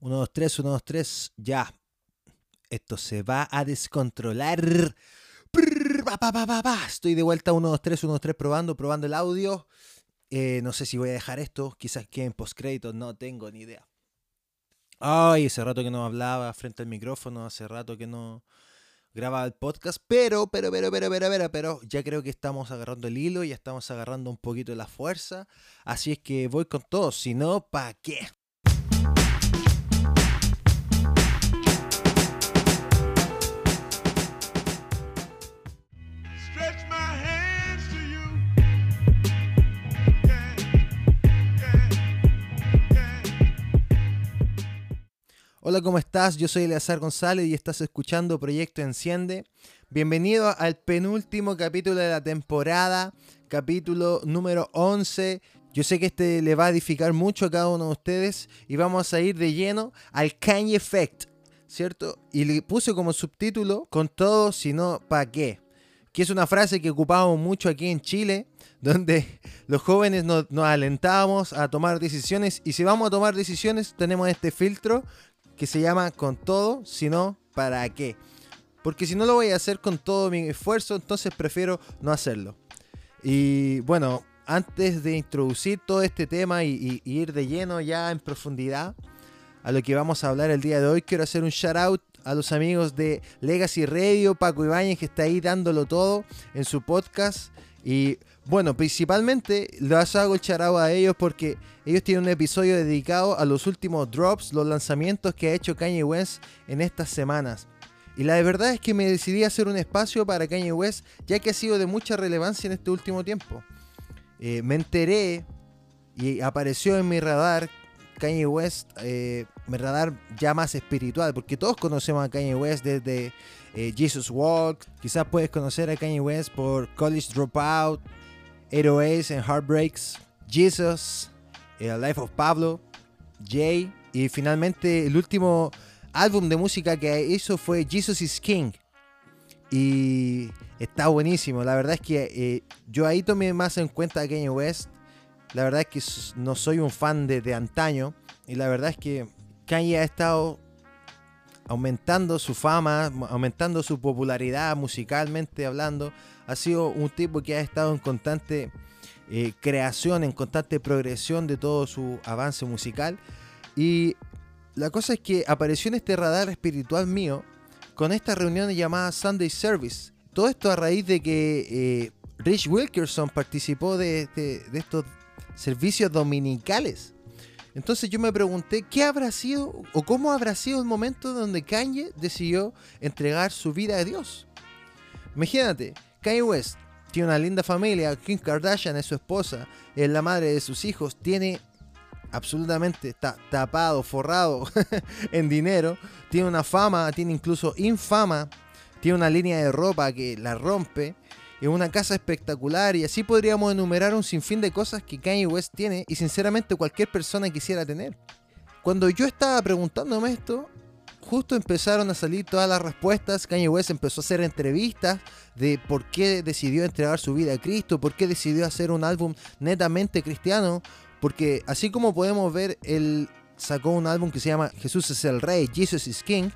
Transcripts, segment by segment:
1, 2, 3, 1, 2, 3, ya. Esto se va a descontrolar. Estoy de vuelta 1, 2, 3, 1, 2, 3, probando, probando el audio. Eh, no sé si voy a dejar esto, quizás que en postcrédito, no tengo ni idea. Ay, hace rato que no hablaba frente al micrófono, hace rato que no grababa el podcast, pero, pero, pero, pero, pero, pero, pero, ya creo que estamos agarrando el hilo, ya estamos agarrando un poquito de la fuerza, así es que voy con todo, si no, ¿pa' qué? Hola, ¿cómo estás? Yo soy Eleazar González y estás escuchando Proyecto Enciende. Bienvenido al penúltimo capítulo de la temporada, capítulo número 11. Yo sé que este le va a edificar mucho a cada uno de ustedes y vamos a ir de lleno al Kanye Effect, ¿cierto? Y le puse como subtítulo, con todo, si no, ¿pa' qué? Que es una frase que ocupamos mucho aquí en Chile, donde los jóvenes nos, nos alentamos a tomar decisiones y si vamos a tomar decisiones tenemos este filtro que se llama con todo, si no, ¿para qué? Porque si no lo voy a hacer con todo mi esfuerzo, entonces prefiero no hacerlo. Y bueno, antes de introducir todo este tema y ir de lleno ya en profundidad a lo que vamos a hablar el día de hoy, quiero hacer un shout out a los amigos de Legacy Radio, Paco Ibáñez que está ahí dándolo todo en su podcast. Y bueno, principalmente les hago el out a ellos porque ellos tienen un episodio dedicado a los últimos drops, los lanzamientos que ha hecho Kanye West en estas semanas. Y la verdad es que me decidí hacer un espacio para Kanye West, ya que ha sido de mucha relevancia en este último tiempo. Eh, me enteré y apareció en mi radar Kanye West, eh, radar ya más espiritual, porque todos conocemos a Kanye West desde eh, Jesus Walk, quizás puedes conocer a Kanye West por College Dropout, 808s and Heartbreaks, Jesus, eh, Life of Pablo, Jay, y finalmente el último álbum de música que hizo fue Jesus is King. Y está buenísimo. La verdad es que eh, yo ahí tomé más en cuenta a Kanye West. La verdad es que no soy un fan de, de antaño. Y la verdad es que Kanye ha estado aumentando su fama, aumentando su popularidad musicalmente hablando. Ha sido un tipo que ha estado en constante eh, creación, en constante progresión de todo su avance musical. Y la cosa es que apareció en este radar espiritual mío con esta reunión llamada Sunday Service. Todo esto a raíz de que eh, Rich Wilkerson participó de, de- de estos servicios dominicales. Entonces yo me pregunté qué habrá sido o cómo habrá sido el momento donde Kanye decidió entregar su vida a Dios. Imagínate, Kanye West tiene una linda familia, Kim Kardashian es su esposa, es la madre de sus hijos, tiene absolutamente está tapado, forrado en dinero, tiene una fama, tiene incluso infama, tiene una línea de ropa que la rompe, es una casa espectacular y así podríamos enumerar un sinfín de cosas que Kanye West tiene y sinceramente cualquier persona quisiera tener. Cuando yo estaba preguntándome esto, justo empezaron a salir todas las respuestas. Kanye West empezó a hacer entrevistas de por qué decidió entregar su vida a Cristo, por qué decidió hacer un álbum netamente cristiano, porque así como podemos ver, él sacó un álbum que se llama Jesús es el Rey, Jesus is King.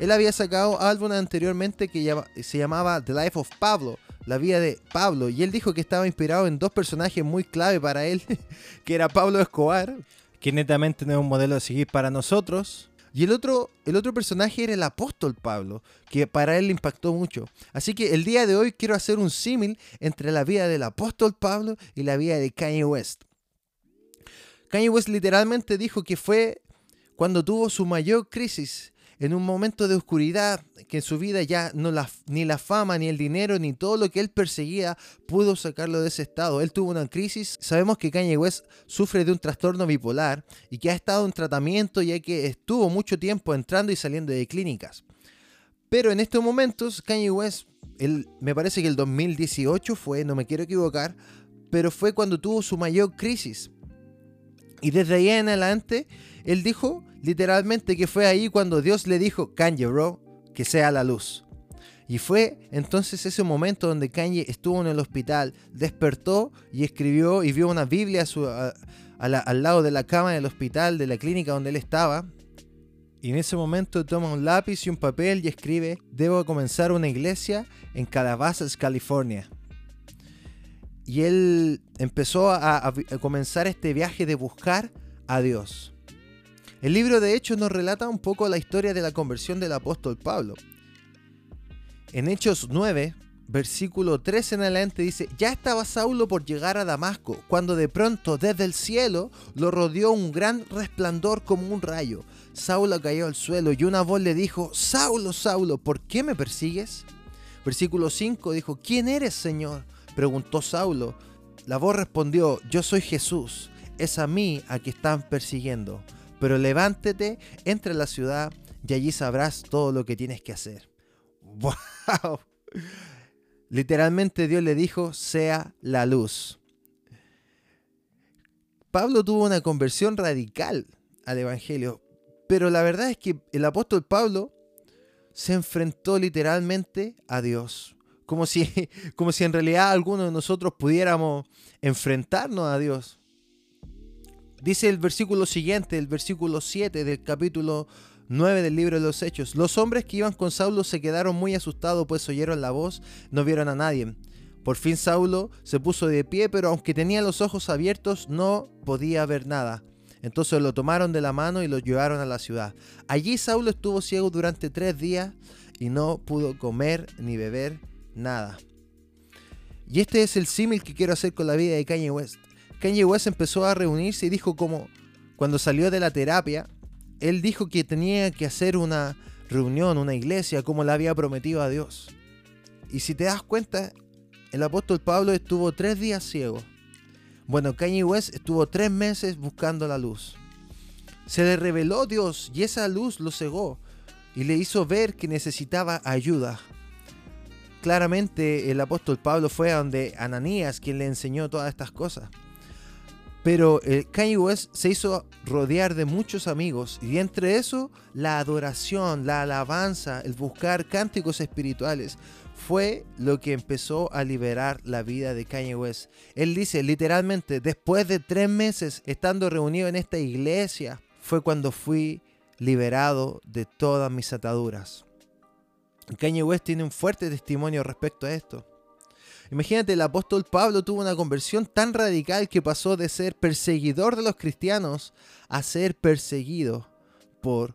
Él había sacado álbum anteriormente que se llamaba The Life of Pablo, la vida de Pablo, y él dijo que estaba inspirado en dos personajes muy clave para él, que era Pablo Escobar, que netamente no es un modelo a seguir para nosotros, y el otro, el otro personaje era el apóstol Pablo, que para él le impactó mucho. Así que el día de hoy quiero hacer un símil entre la vida del apóstol Pablo y la vida de Kanye West. Kanye West literalmente dijo que fue cuando tuvo su mayor crisis, en un momento de oscuridad, que en su vida ya no la, ni la fama, ni el dinero, ni todo lo que él perseguía pudo sacarlo de ese estado. Él tuvo una crisis. Sabemos que Kanye West sufre de un trastorno bipolar y que ha estado en tratamiento ya que estuvo mucho tiempo entrando y saliendo de clínicas. Pero en estos momentos, Kanye West, me parece que el 2018 fue, no me quiero equivocar, pero fue cuando tuvo su mayor crisis. Y desde ahí en adelante, él dijo literalmente que fue ahí cuando Dios le dijo, Kanye, bro, que sea la luz. Y fue entonces ese momento donde Kanye estuvo en el hospital, despertó y escribió y vio una Biblia al lado de la cama del hospital, de la clínica donde él estaba. Y en ese momento toma un lápiz y un papel y escribe, debo comenzar una iglesia en Calabasas, California. Y él empezó a comenzar este viaje de buscar a Dios. El libro de Hechos nos relata un poco la historia de la conversión del apóstol Pablo. En Hechos 9, versículo 3 en adelante dice, ya estaba Saulo por llegar a Damasco, cuando de pronto desde el cielo lo rodeó un gran resplandor como un rayo. Saulo cayó al suelo y una voz le dijo, Saulo, Saulo, ¿por qué me persigues? Versículo 5 dijo, ¿quién eres, Señor? Preguntó Saulo. La voz respondió, yo soy Jesús, es a mí a que están persiguiendo. Pero levántate, entra a la ciudad y allí sabrás todo lo que tienes que hacer. ¡Wow! Literalmente Dios le dijo, sea la luz. Pablo tuvo una conversión radical al Evangelio, pero la verdad es que el apóstol Pablo se enfrentó literalmente a Dios. Como si, como si en realidad alguno de nosotros pudiéramos enfrentarnos a Dios. Dice el versículo siguiente, el versículo 7 del capítulo 9 del libro de los Hechos. Los hombres que iban con Saulo se quedaron muy asustados pues oyeron la voz, no vieron a nadie. Por fin Saulo se puso de pie, pero aunque tenía los ojos abiertos no podía ver nada. Entonces lo tomaron de la mano y lo llevaron a la ciudad. Allí Saulo estuvo ciego durante tres días y no pudo comer ni beber nada. Y este es el símil que quiero hacer con la vida de Kanye West. Kanye West empezó a reunirse y dijo como cuando salió de la terapia, él dijo que tenía que hacer una reunión, una iglesia, como le había prometido a Dios. Y si te das cuenta, el apóstol Pablo estuvo tres días ciego. Bueno, Kanye West estuvo tres meses buscando la luz. Se le reveló Dios y esa luz lo cegó y le hizo ver que necesitaba ayuda. Claramente el apóstol Pablo fue a donde Ananías, quien le enseñó todas estas cosas. Pero eh, Kanye West se hizo rodear de muchos amigos y entre eso la adoración, la alabanza, el buscar cánticos espirituales fue lo que empezó a liberar la vida de Kanye West. Él dice literalmente, después de tres meses estando reunido en esta iglesia, fue cuando fui liberado de todas mis ataduras. Kanye West tiene un fuerte testimonio respecto a esto. Imagínate, el apóstol Pablo tuvo una conversión tan radical que pasó de ser perseguidor de los cristianos a ser perseguido por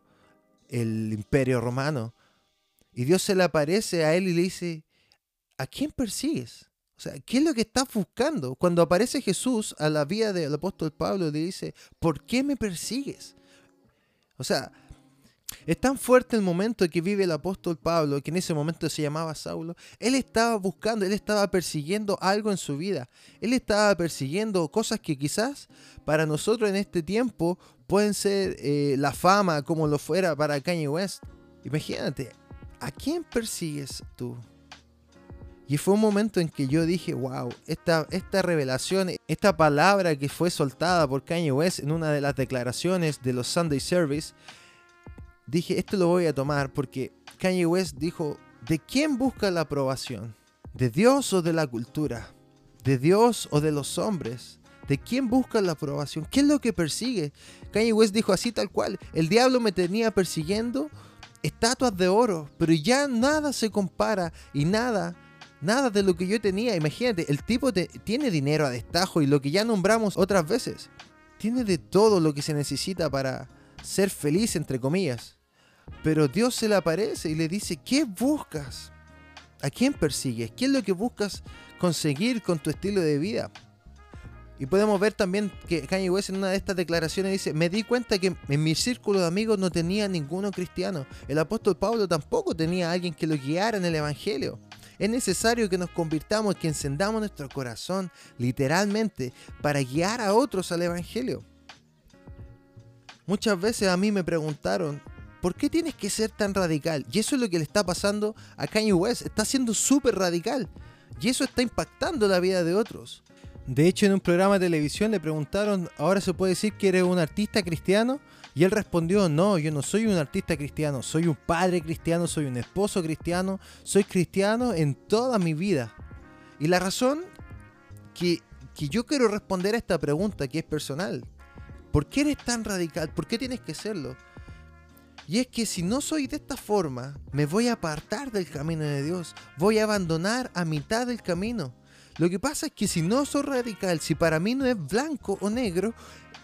el imperio romano. Y Dios se le aparece a él y le dice, ¿a quién persigues? O sea, ¿qué es lo que estás buscando? Cuando aparece Jesús a la vida del apóstol Pablo, le dice, ¿por qué me persigues? O sea, es tan fuerte el momento que vive el apóstol Pablo, que en ese momento se llamaba Saulo. Él estaba buscando, él estaba persiguiendo algo en su vida. Él estaba persiguiendo cosas que quizás para nosotros en este tiempo pueden ser eh, la fama como lo fuera para Kanye West. Imagínate, ¿a quién persigues tú? Y fue un momento en que yo dije, wow, esta, esta revelación, esta palabra que fue soltada por Kanye West en una de las declaraciones de los Sunday Service, dije, esto lo voy a tomar porque Kanye West dijo, ¿de quién busca la aprobación? ¿De Dios o de la cultura? ¿De Dios o de los hombres? ¿De quién busca la aprobación? ¿Qué es lo que persigue? Kanye West dijo así tal cual, el diablo me tenía persiguiendo estatuas de oro, pero ya nada se compara y nada, nada de lo que yo tenía. Imagínate, el tipo tiene dinero a destajo y lo que ya nombramos otras veces, tiene de todo lo que se necesita para ser feliz, entre comillas. Pero Dios se le aparece y le dice, ¿qué buscas? ¿A quién persigues? ¿Qué es lo que buscas conseguir con tu estilo de vida? Y podemos ver también que Kanye West en una de estas declaraciones dice, me di cuenta que en mi círculo de amigos no tenía ninguno cristiano. El apóstol Pablo tampoco tenía a alguien que lo guiara en el Evangelio. Es necesario que nos convirtamos, que encendamos nuestro corazón literalmente para guiar a otros al Evangelio. Muchas veces a mí me preguntaron, ¿por qué tienes que ser tan radical? Y eso es lo que le está pasando a Kanye West. Está siendo súper radical. Y eso está impactando la vida de otros. De hecho, en un programa de televisión le preguntaron, ¿ahora se puede decir que eres un artista cristiano? Y él respondió, no, yo no soy un artista cristiano, soy un padre cristiano, soy un esposo cristiano, soy cristiano en toda mi vida. Y la razón que, que yo quiero responder a esta pregunta, que es personal, ¿por qué eres tan radical? ¿Por qué tienes que serlo? Y es que si no soy de esta forma, me voy a apartar del camino de Dios, voy a abandonar a mitad del camino. Lo que pasa es que si no soy radical, si para mí no es blanco o negro,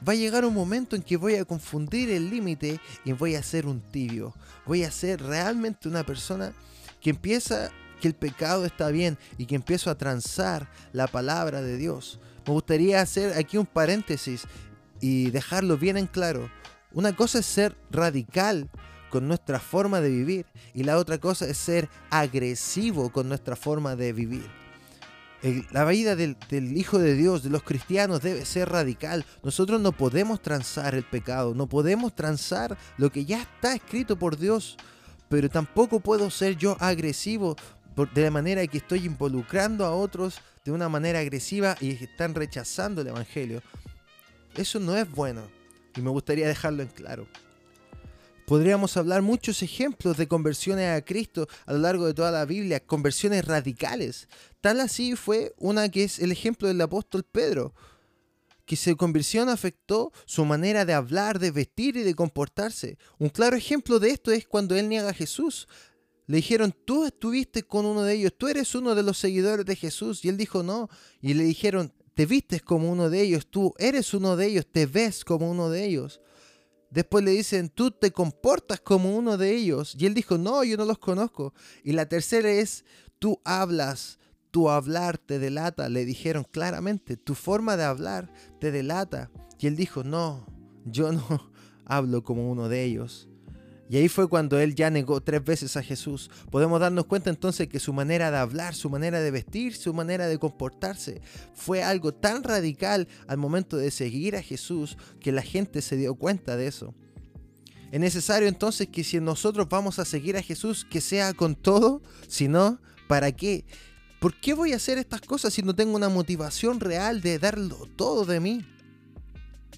va a llegar un momento en que voy a confundir el límite y voy a ser un tibio. Voy a ser realmente una persona que empieza que el pecado está bien y que empiezo a transar la palabra de Dios. Me gustaría hacer aquí un paréntesis y dejarlo bien en claro. Una cosa es ser radical con nuestra forma de vivir y la otra cosa es ser agresivo con nuestra forma de vivir. La vida del, Hijo de Dios, de los cristianos, debe ser radical. Nosotros no podemos transar el pecado, no podemos transar lo que ya está escrito por Dios, pero tampoco puedo ser yo agresivo de la manera que estoy involucrando a otros de una manera agresiva y están rechazando el Evangelio. Eso no es bueno y me gustaría dejarlo en claro. Podríamos hablar muchos ejemplos de conversiones a Cristo a lo largo de toda la Biblia, conversiones radicales. Tal así fue una que es el ejemplo del apóstol Pedro, que su conversión afectó su manera de hablar, de vestir y de comportarse. Un claro ejemplo de esto es cuando él niega a Jesús. Le dijeron, tú estuviste con uno de ellos, tú eres uno de los seguidores de Jesús. Y él dijo, no. Y le dijeron, te vistes como uno de ellos, tú eres uno de ellos, te ves como uno de ellos. Después le dicen, tú te comportas como uno de ellos. Y él dijo, no, yo no los conozco. Y la tercera es, tú hablas, tu hablar te delata. Le dijeron claramente, tu forma de hablar te delata. Y él dijo, no, yo no hablo como uno de ellos. Y ahí fue cuando él ya negó tres veces a Jesús. Podemos darnos cuenta entonces que su manera de hablar, su manera de vestir, su manera de comportarse fue algo tan radical al momento de seguir a Jesús que la gente se dio cuenta de eso. Es necesario entonces que si nosotros vamos a seguir a Jesús, que sea con todo, si no, ¿para qué? ¿Por qué voy a hacer estas cosas si no tengo una motivación real de darlo todo de mí?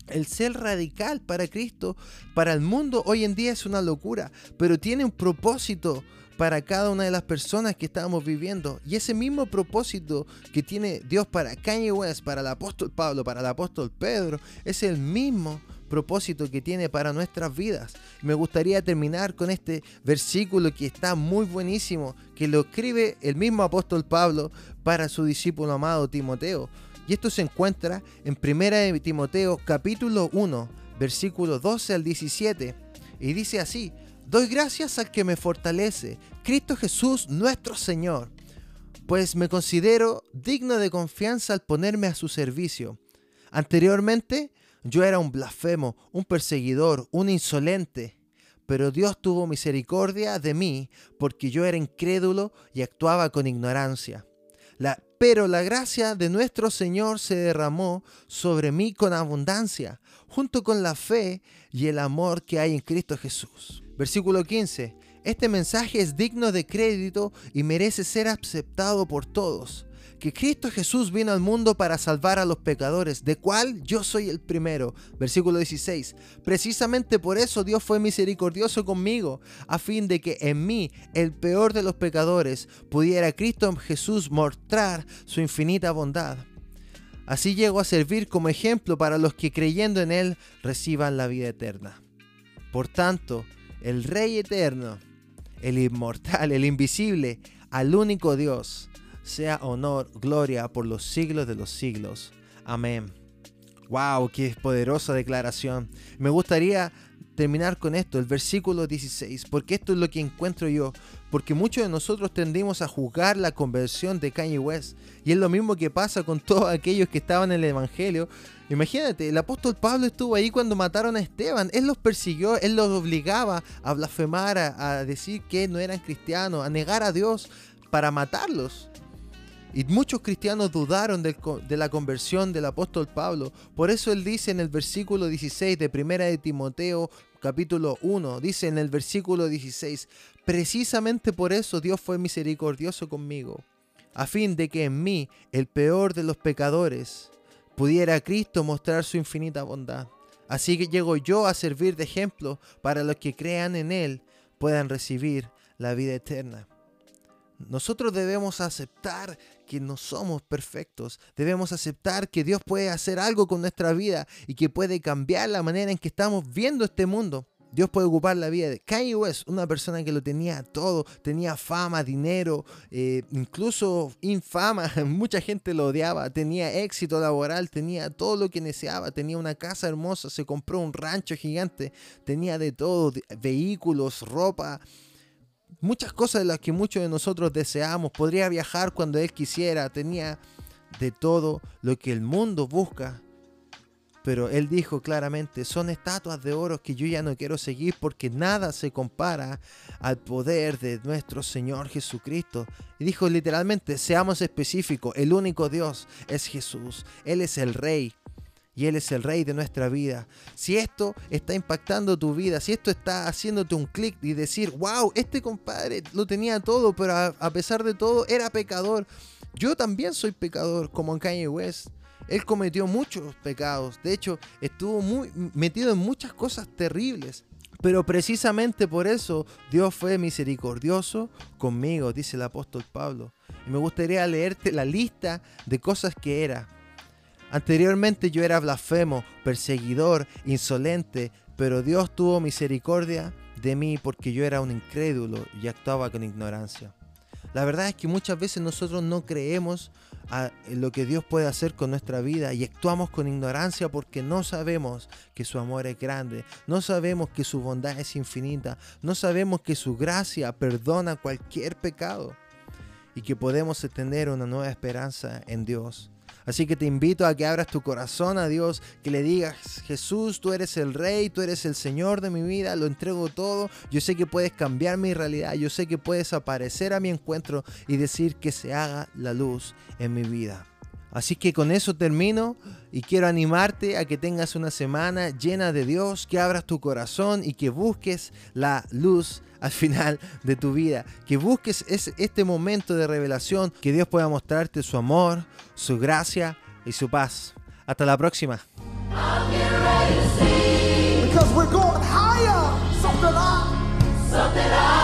El ser radical para Cristo, para el mundo hoy en día es una locura, pero tiene un propósito para cada una de las personas que estamos viviendo. Y ese mismo propósito que tiene Dios para Kanye West, para el apóstol Pablo, para el apóstol Pedro, es el mismo propósito que tiene para nuestras vidas. Me gustaría terminar con este versículo que está muy buenísimo, que lo escribe el mismo apóstol Pablo para su discípulo amado Timoteo. Y esto se encuentra en 1 de Timoteo capítulo 1, versículo 12 al 17. Y dice así, doy gracias al que me fortalece, Cristo Jesús nuestro Señor, pues me considero digno de confianza al ponerme a su servicio. Anteriormente yo era un blasfemo, un perseguidor, un insolente. Pero Dios tuvo misericordia de mí porque yo era incrédulo y actuaba con ignorancia. La- pero la gracia de nuestro Señor se derramó sobre mí con abundancia, junto con la fe y el amor que hay en Cristo Jesús. Versículo 15. Este mensaje es digno de crédito y merece ser aceptado por todos. Que Cristo Jesús vino al mundo para salvar a los pecadores, de cual yo soy el primero. Versículo 16. Precisamente por eso Dios fue misericordioso conmigo, a fin de que en mí, el peor de los pecadores, pudiera Cristo Jesús mostrar su infinita bondad. Así llego a servir como ejemplo para los que creyendo en Él reciban la vida eterna. Por tanto, el Rey eterno, el inmortal, el invisible, al único Dios, sea honor, gloria por los siglos de los siglos. Amén. Wow, qué poderosa declaración. Me gustaría terminar con esto, el versículo 16, porque esto es lo que encuentro yo. Porque muchos de nosotros tendimos a juzgar la conversión de Kanye West. Y es lo mismo que pasa con todos aquellos que estaban en el Evangelio. Imagínate, el apóstol Pablo estuvo ahí cuando mataron a Esteban. Él los persiguió, él los obligaba a blasfemar, a, a decir que no eran cristianos, a negar a Dios para matarlos. Y muchos cristianos dudaron de la conversión del apóstol Pablo. Por eso él dice en el versículo 16 de Primera de Timoteo capítulo 1, dice en el versículo 16, precisamente por eso Dios fue misericordioso conmigo, a fin de que en mí, el peor de los pecadores, pudiera Cristo mostrar su infinita bondad. Así que llego yo a servir de ejemplo para los que crean en Él puedan recibir la vida eterna. Nosotros debemos aceptar que no somos perfectos. Debemos aceptar que Dios puede hacer algo con nuestra vida y que puede cambiar la manera en que estamos viendo este mundo. Dios puede ocupar la vida de Kanye West, una persona que lo tenía todo, tenía fama, dinero, eh, incluso infama, mucha gente lo odiaba, tenía éxito laboral, tenía todo lo que deseaba, tenía una casa hermosa, se compró un rancho gigante, tenía de todo, vehículos, ropa, muchas cosas de las que muchos de nosotros deseamos, podría viajar cuando él quisiera, tenía de todo lo que el mundo busca. Pero él dijo claramente, son estatuas de oro que yo ya no quiero seguir porque nada se compara al poder de nuestro Señor Jesucristo. Y dijo literalmente, seamos específicos, el único Dios es Jesús, Él es el Rey. Y Él es el rey de nuestra vida. Si esto está impactando tu vida, si esto está haciéndote un clic y decir, wow, este compadre lo tenía todo, pero a, pesar de todo era pecador. Yo también soy pecador, como Kanye West. Él cometió muchos pecados. De hecho, estuvo muy metido en muchas cosas terribles. Pero precisamente por eso Dios fue misericordioso conmigo, dice el apóstol Pablo. Y me gustaría leerte la lista de cosas que era. Anteriormente yo era blasfemo, perseguidor, insolente, pero Dios tuvo misericordia de mí porque yo era un incrédulo y actuaba con ignorancia. La verdad es que muchas veces nosotros no creemos a lo que Dios puede hacer con nuestra vida y actuamos con ignorancia porque no sabemos que su amor es grande, no sabemos que su bondad es infinita, no sabemos que su gracia perdona cualquier pecado y que podemos tener una nueva esperanza en Dios. Así que te invito a que abras tu corazón a Dios, que le digas, Jesús, tú eres el Rey, tú eres el Señor de mi vida, lo entrego todo, yo sé que puedes cambiar mi realidad, yo sé que puedes aparecer a mi encuentro y decir que se haga la luz en mi vida. Así que con eso termino y quiero animarte a que tengas una semana llena de Dios, que abras tu corazón y que busques la luz al final de tu vida, que busques ese- este momento de revelación, que Dios pueda mostrarte su amor, su gracia y su paz. Hasta la próxima. Something I